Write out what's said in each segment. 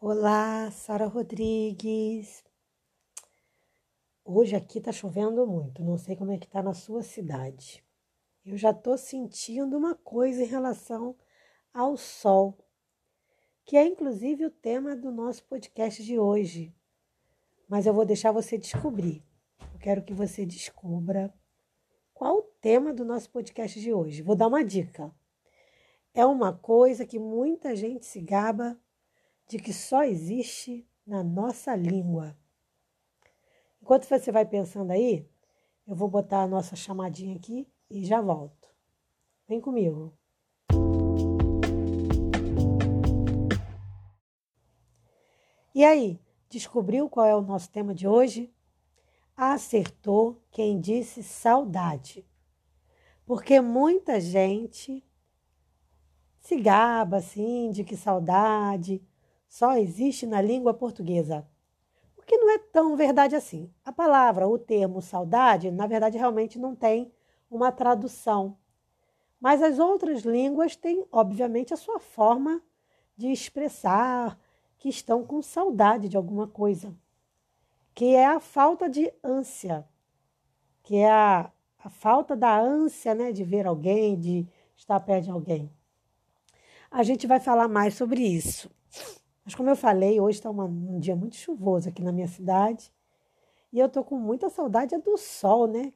Olá, Sara Rodrigues. Hoje aqui tá chovendo muito, não sei como é que tá na sua cidade. Eu já tô sentindo uma coisa em relação ao sol, que é inclusive o tema do nosso podcast de hoje. Mas eu vou deixar você descobrir. Eu quero que você descubra qual o tema do nosso podcast de hoje. Vou dar uma dica. É uma coisa que muita gente se gaba de que só existe na nossa língua. Enquanto você vai pensando aí, eu vou botar a nossa chamadinha aqui e já volto. Vem comigo. E aí, descobriu qual é o nosso tema de hoje? Acertou quem disse saudade. Porque muita gente se gaba assim de que saudade só existe na língua portuguesa. O que não é tão verdade assim. A palavra, o termo saudade, na verdade, realmente não tem uma tradução. Mas as outras línguas têm, obviamente, a sua forma de expressar que estão com saudade de alguma coisa, que é a falta de ânsia, que é a, a falta da ânsia né, de ver alguém, de estar perto de alguém. A gente vai falar mais sobre isso. Mas como eu falei, hoje está um dia muito chuvoso aqui na minha cidade. E eu estou com muita saudade do sol, né?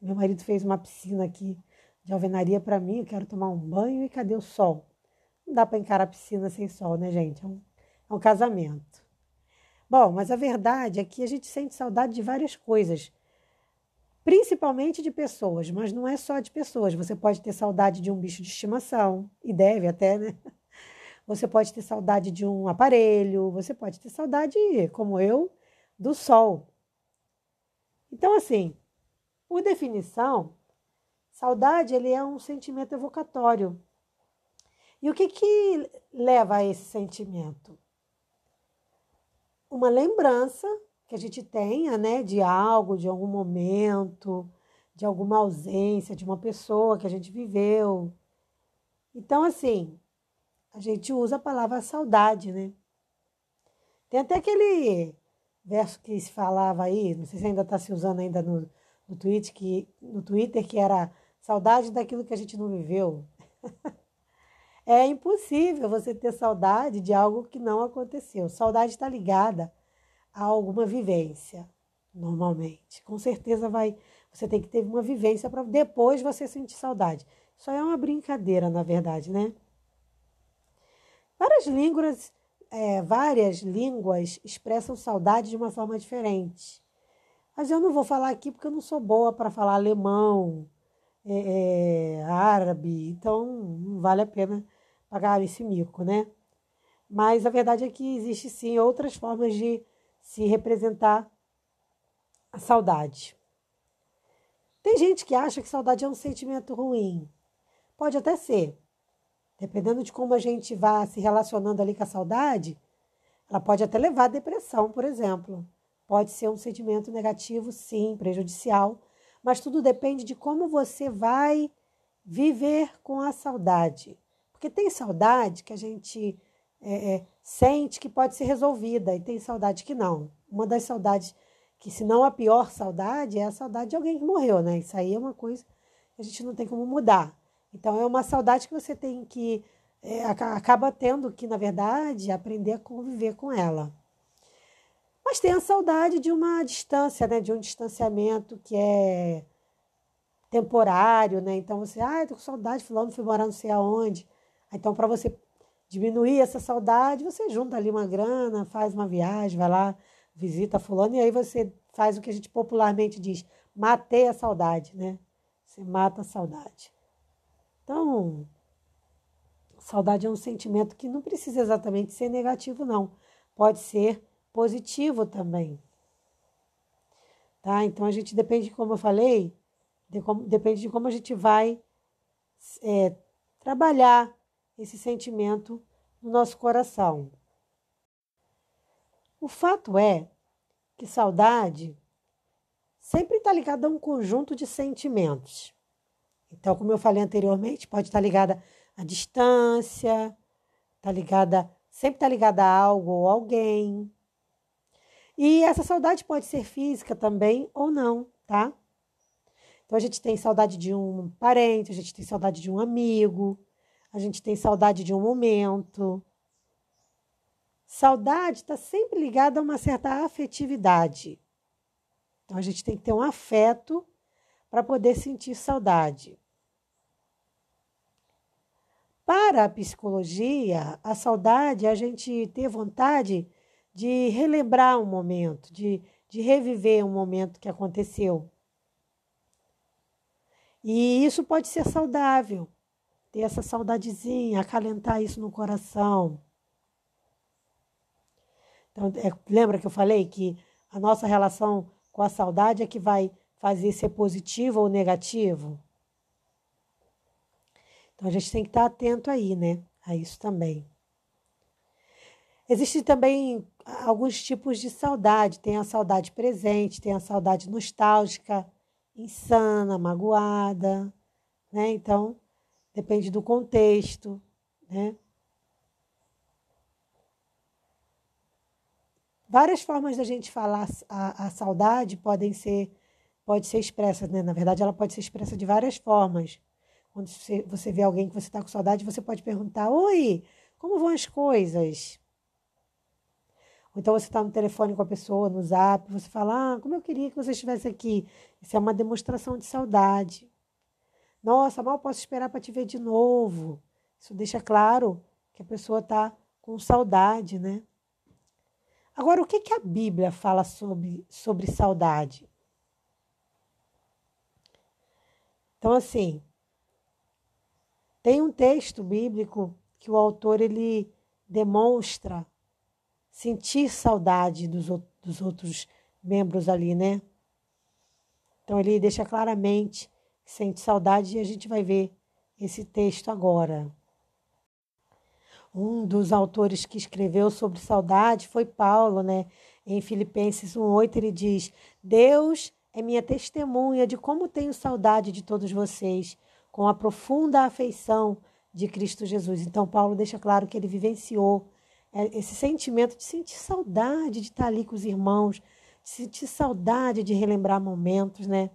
Meu marido fez uma piscina aqui de alvenaria para mim. Eu quero tomar um banho e cadê o sol? Não dá para encarar a piscina sem sol, né, gente? É um, é um casamento. Bom, mas a verdade é que a gente sente saudade de várias coisas, principalmente de pessoas, mas não é só de pessoas. Você pode ter saudade de um bicho de estimação, e deve até, né? Você pode ter saudade de um aparelho, você pode ter saudade, como eu, do sol. Então, assim, por definição, saudade ele é um sentimento evocatório. E o que, que leva a esse sentimento? Uma lembrança que a gente tenha, né, de algo, de algum momento, de alguma ausência, de uma pessoa que a gente viveu. Então, assim, a gente usa a palavra saudade, né? Tem até aquele verso que se falava aí, não sei se ainda está se usando ainda no, no, Twitter, que, no Twitter, que era saudade daquilo que a gente não viveu. é impossível você ter saudade de algo que não aconteceu. Saudade está ligada a alguma vivência, normalmente. Com certeza vai, você tem que ter uma vivência para depois você sentir saudade. Isso é uma brincadeira, na verdade, né? Várias línguas, é, várias línguas expressam saudade de uma forma diferente. Mas eu não vou falar aqui porque eu não sou boa para falar alemão, é, é, árabe, então não vale a pena pagar esse mico, né? Mas a verdade é que existe sim outras formas de se representar a saudade. Tem gente que acha que saudade é um sentimento ruim. Pode até ser, Dependendo de como a gente vá se relacionando ali com a saudade, ela pode até levar à depressão, por exemplo. Pode ser um sentimento negativo, sim, prejudicial, mas tudo depende de como você vai viver com a saudade. Porque tem saudade que a gente é, é, sente que pode ser resolvida, e tem saudade que não. Uma das saudades, que se não a pior saudade, é a saudade de alguém que morreu, né? Isso aí é uma coisa que a gente não tem como mudar. Então, é uma saudade que você tem que. É, acaba tendo que, na verdade, aprender a conviver com ela. Mas tem a saudade de uma distância, né? De um distanciamento que é temporário, né? Então você, ah, tô com saudade, fulano foi morar não sei aonde. Então, para você diminuir essa saudade, você junta ali uma grana, faz uma viagem, vai lá, visita fulano, e aí você faz o que a gente popularmente diz, matei a saudade, né? Você mata a saudade. Então, saudade é um sentimento que não precisa exatamente ser negativo, não. Pode ser positivo também. Tá? Então, a gente depende, como eu falei, de como, depende de como a gente vai é, trabalhar esse sentimento no nosso coração. O fato é que saudade sempre está ligada a um conjunto de sentimentos. Então, como eu falei anteriormente, pode estar ligada à distância, está ligada sempre está ligada a algo ou alguém. E essa saudade pode ser física também ou não, tá? Então a gente tem saudade de um parente, a gente tem saudade de um amigo, a gente tem saudade de um momento. Saudade está sempre ligada a uma certa afetividade. Então a gente tem que ter um afeto para poder sentir saudade. Para a psicologia, a saudade é a gente ter vontade de relembrar um momento, de, de reviver um momento que aconteceu. E isso pode ser saudável, ter essa saudadezinha, acalentar isso no coração. Então, é, lembra que eu falei que a nossa relação com a saudade é que vai fazer ser positivo ou negativo? Então a gente tem que estar atento aí, né? A isso também. Existem também alguns tipos de saudade. Tem a saudade presente, tem a saudade nostálgica, insana, magoada, né? Então, depende do contexto, né? Várias formas da gente falar a, a saudade podem ser pode ser expressa, né? Na verdade, ela pode ser expressa de várias formas. Quando você, vê alguém que você está com saudade, você pode perguntar: Oi, como vão as coisas? Ou então você está no telefone com a pessoa, no zap, você fala: Ah, como eu queria que você estivesse aqui. Isso é uma demonstração de saudade. Nossa, mal posso esperar para te ver de novo. Isso deixa claro que a pessoa está com saudade, né? Agora, o que, que a Bíblia fala sobre, sobre saudade? Então, assim, tem um texto bíblico que o autor ele demonstra sentir saudade dos, dos outros membros ali, né? Então ele deixa claramente que sente saudade e a gente vai ver esse texto agora. Um dos autores que escreveu sobre saudade foi Paulo, né? Em Filipenses 1:8 ele diz: "Deus é minha testemunha de como tenho saudade de todos vocês, com a profunda afeição de Cristo Jesus". Então Paulo deixa claro que ele vivenciou é, esse sentimento de sentir saudade de estar ali com os irmãos, de sentir saudade de relembrar momentos, né?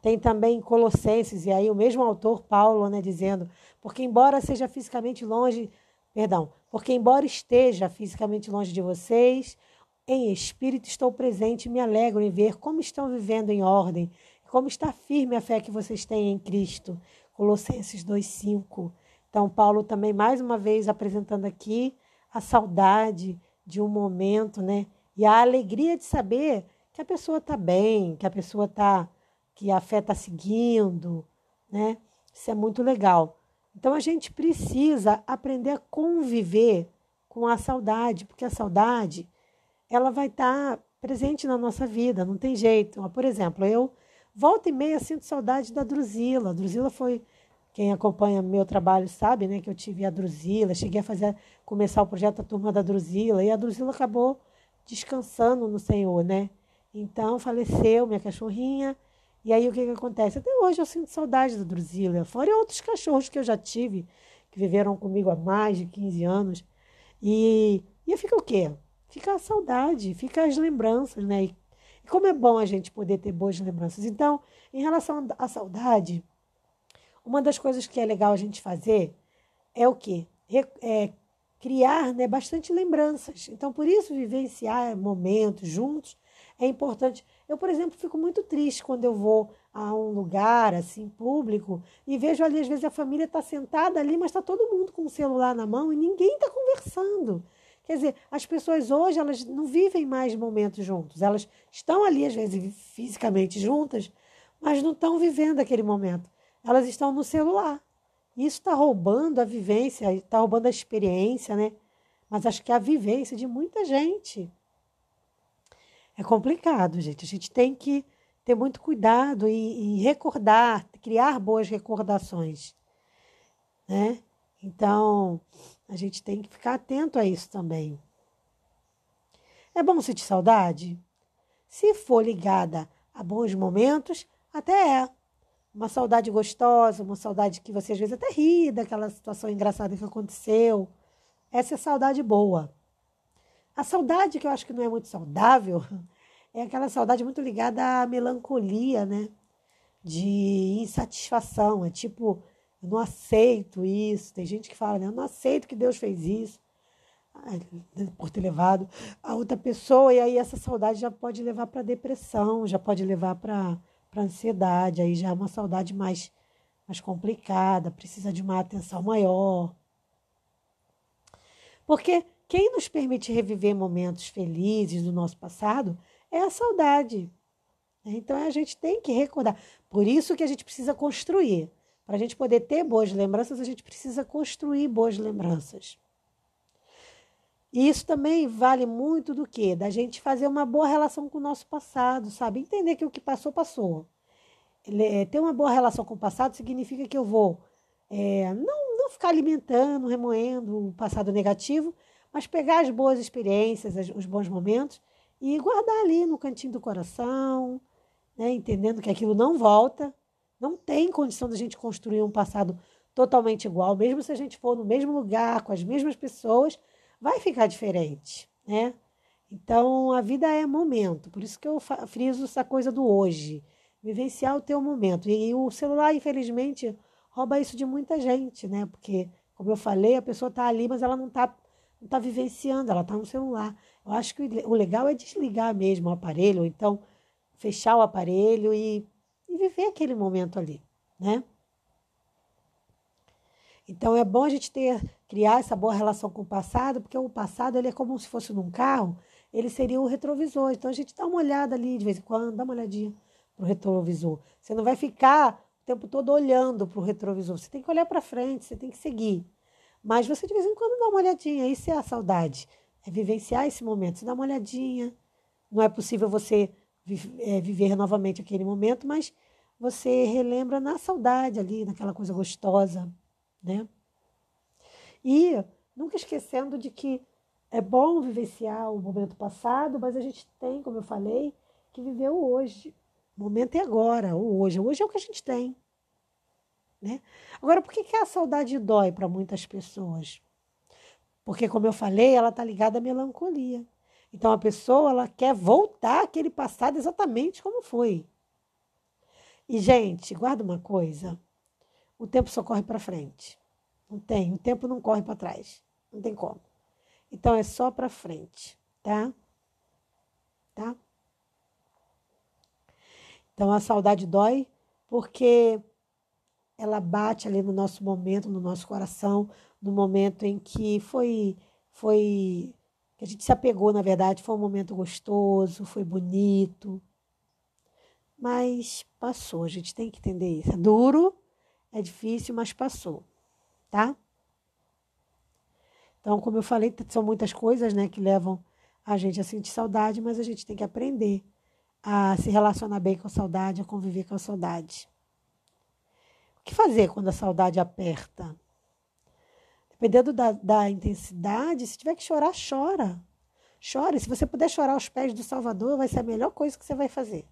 Tem também Colossenses, e aí o mesmo autor, Paulo, né, dizendo: Porque, embora seja fisicamente longe, perdão, porque, embora esteja fisicamente longe de vocês, em espírito estou presente e me alegro em ver como estão vivendo em ordem, como está firme a fé que vocês têm em Cristo. Colossenses 2,5. Então, Paulo também, mais uma vez, apresentando aqui a saudade de um momento, né? E a alegria de saber que a pessoa está bem, que a pessoa está, que a fé está seguindo, né? Isso é muito legal. Então a gente precisa aprender a conviver com a saudade, porque a saudade ela vai estar tá presente na nossa vida, não tem jeito. Por exemplo, eu volta e meia sinto saudade da Drusila. A Drusila foi quem acompanha meu trabalho sabe, né, que eu tive a Drusila, cheguei a fazer começar o projeto da turma da Drusila e a Drusila acabou descansando no Senhor, né? Então faleceu minha cachorrinha. E aí o que, que acontece? Até hoje eu sinto saudade da Drusila. Fora outros cachorros que eu já tive, que viveram comigo há mais de 15 anos. E, e fica o quê? Fica a saudade, fica as lembranças, né? E, e como é bom a gente poder ter boas lembranças. Então, em relação à saudade, uma das coisas que é legal a gente fazer é o quê? É criar né, bastante lembranças. Então, por isso, vivenciar momentos juntos é importante. Eu, por exemplo, fico muito triste quando eu vou a um lugar assim público e vejo ali, às vezes, a família está sentada ali, mas está todo mundo com o celular na mão e ninguém está conversando. Quer dizer, as pessoas hoje elas não vivem mais momentos juntos. Elas estão ali, às vezes, fisicamente juntas, mas não estão vivendo aquele momento elas estão no celular. Isso está roubando a vivência, está roubando a experiência, né? Mas acho que é a vivência de muita gente. É complicado, gente. A gente tem que ter muito cuidado e, e recordar, criar boas recordações, né? Então, a gente tem que ficar atento a isso também. É bom sentir saudade? Se for ligada a bons momentos, até é uma saudade gostosa, uma saudade que você às vezes até ri daquela situação engraçada que aconteceu. Essa é saudade boa. A saudade que eu acho que não é muito saudável é aquela saudade muito ligada à melancolia, né? De insatisfação. É tipo, eu não aceito isso. Tem gente que fala, né? Eu não aceito que Deus fez isso por ter levado a outra pessoa, e aí essa saudade já pode levar para depressão, já pode levar para ansiedade, aí já é uma saudade mais, mais complicada, precisa de uma atenção maior. Porque quem nos permite reviver momentos felizes do nosso passado é a saudade. Então a gente tem que recordar. Por isso que a gente precisa construir. Para a gente poder ter boas lembranças, a gente precisa construir boas lembranças. E isso também vale muito do que? Da gente fazer uma boa relação com o nosso passado, sabe? Entender que o que passou, passou. É, ter uma boa relação com o passado significa que eu vou é, não, não ficar alimentando, remoendo o passado negativo, mas pegar as boas experiências, os bons momentos e guardar ali no cantinho do coração, né? entendendo que aquilo não volta. Não tem condição da gente construir um passado totalmente igual, mesmo se a gente for no mesmo lugar, com as mesmas pessoas vai ficar diferente, né? Então, a vida é momento, por isso que eu friso essa coisa do hoje, vivenciar o teu momento. E o celular, infelizmente, rouba isso de muita gente, né? Porque, como eu falei, a pessoa está ali, mas ela não está não tá vivenciando, ela está no celular. Eu acho que o legal é desligar mesmo o aparelho, ou então fechar o aparelho e, e viver aquele momento ali, né? Então é bom a gente ter criar essa boa relação com o passado, porque o passado ele é como se fosse num carro, ele seria o retrovisor. Então a gente dá uma olhada ali de vez em quando, dá uma olhadinha pro retrovisor. Você não vai ficar o tempo todo olhando para o retrovisor. Você tem que olhar para frente, você tem que seguir. Mas você de vez em quando dá uma olhadinha. Isso é a saudade. É vivenciar esse momento. Você dá uma olhadinha. Não é possível você é, viver novamente aquele momento, mas você relembra na saudade ali, naquela coisa gostosa né? E nunca esquecendo de que é bom vivenciar o momento passado, mas a gente tem, como eu falei, que viver o hoje. O momento é agora, o hoje. O hoje é o que a gente tem. Né? Agora, por que, que a saudade dói para muitas pessoas? Porque, como eu falei, ela está ligada à melancolia. Então, a pessoa ela quer voltar àquele passado exatamente como foi. E, gente, guarda uma coisa o tempo só corre para frente. Não tem, o tempo não corre para trás. Não tem como. Então é só para frente, tá? Tá? Então a saudade dói porque ela bate ali no nosso momento, no nosso coração, no momento em que foi foi que a gente se apegou, na verdade, foi um momento gostoso, foi bonito. Mas passou, a gente tem que entender isso. É duro, é difícil, mas passou, tá? Então, como eu falei, são muitas coisas, né, que levam a gente a sentir saudade, mas a gente tem que aprender a se relacionar bem com a saudade, a conviver com a saudade. O que fazer quando a saudade aperta? Dependendo da, da intensidade, se tiver que chorar, chora. Chore. Se você puder chorar aos pés do Salvador, vai ser a melhor coisa que você vai fazer.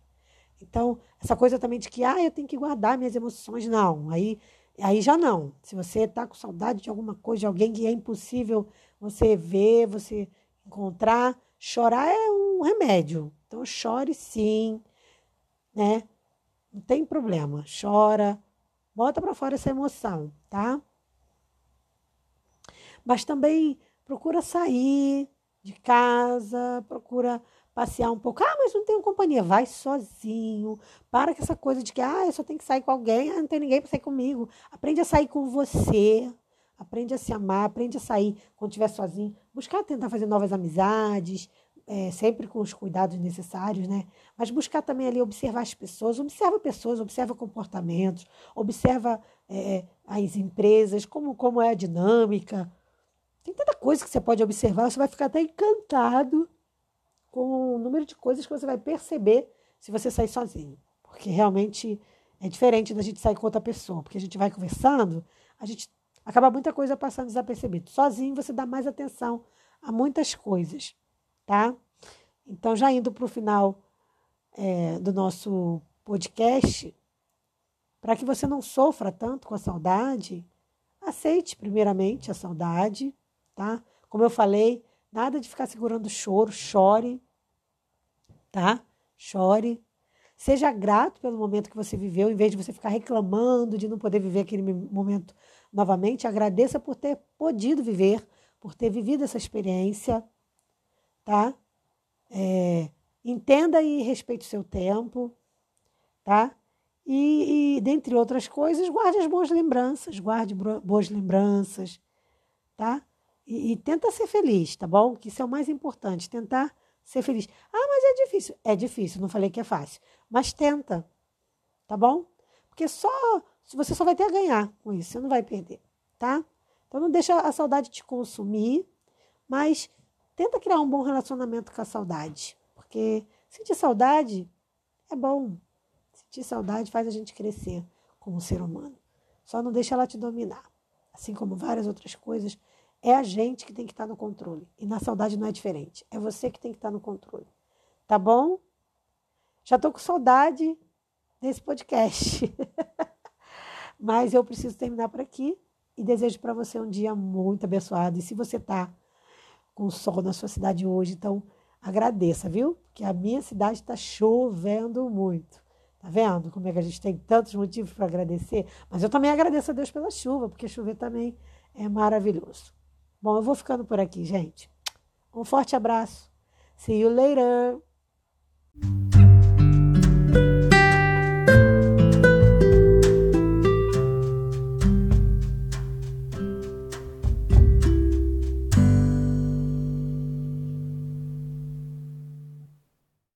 Então, essa coisa também de que, ah, eu tenho que guardar minhas emoções, não. Aí, aí já não. Se você está com saudade de alguma coisa, de alguém que é impossível você ver, você encontrar, chorar é um remédio. Então, chore sim, né? Não tem problema. Chora, bota para fora essa emoção, tá? Mas também procura sair de casa, procura passear um pouco. Ah, mas não tenho companhia. Vai sozinho. Para com essa coisa de que, ah, eu só tenho que sair com alguém. Ah, não tem ninguém para sair comigo. Aprende a sair com você. Aprende a se amar. Aprende a sair quando estiver sozinho. Buscar tentar fazer novas amizades. É, sempre com os cuidados necessários, né? Mas buscar também ali observar as pessoas, observa pessoas, observa comportamentos, observa é, as empresas, como, como é a dinâmica. Tem tanta coisa que você pode observar, você vai ficar até encantado com o número de coisas que você vai perceber se você sair sozinho. Porque realmente é diferente da gente sair com outra pessoa, porque a gente vai conversando, a gente acaba muita coisa passando desapercebido. Sozinho você dá mais atenção a muitas coisas, tá? Então, já indo para o final é, do nosso podcast, para que você não sofra tanto com a saudade, aceite primeiramente a saudade, tá? Como eu falei, nada de ficar segurando choro, chore, tá? Chore. Seja grato pelo momento que você viveu, em vez de você ficar reclamando de não poder viver aquele momento novamente. Agradeça por ter podido viver, por ter vivido essa experiência, tá? É, entenda e respeite o seu tempo, tá? E, e, dentre outras coisas, guarde as boas lembranças, guarde boas lembranças, tá? E, e, tenta ser feliz, tá bom? Que isso é o mais importante, tentar ser feliz. Ah, mas é difícil. É difícil, não falei que é fácil. Mas tenta, tá bom? Porque só você só vai ter a ganhar com isso, você não vai perder, tá? Então não deixa a saudade te consumir, mas tenta criar um bom relacionamento com a saudade, porque sentir saudade é bom. Sentir saudade faz a gente crescer como ser humano. Só não deixa ela te dominar. Assim como várias outras coisas, é a gente que tem que estar no controle. E na saudade não é diferente. É você que tem que estar no controle. Tá bom? Já tô com saudade desse podcast. Mas eu preciso terminar por aqui e desejo para você um dia muito abençoado. E se você tá com sol na sua cidade hoje, então agradeça, viu? Porque a minha cidade está chovendo muito. Tá vendo como é que a gente tem tantos motivos para agradecer? Mas eu também agradeço a Deus pela chuva, porque chover também é maravilhoso. Bom, eu vou ficando por aqui, gente. Um forte abraço. See you later.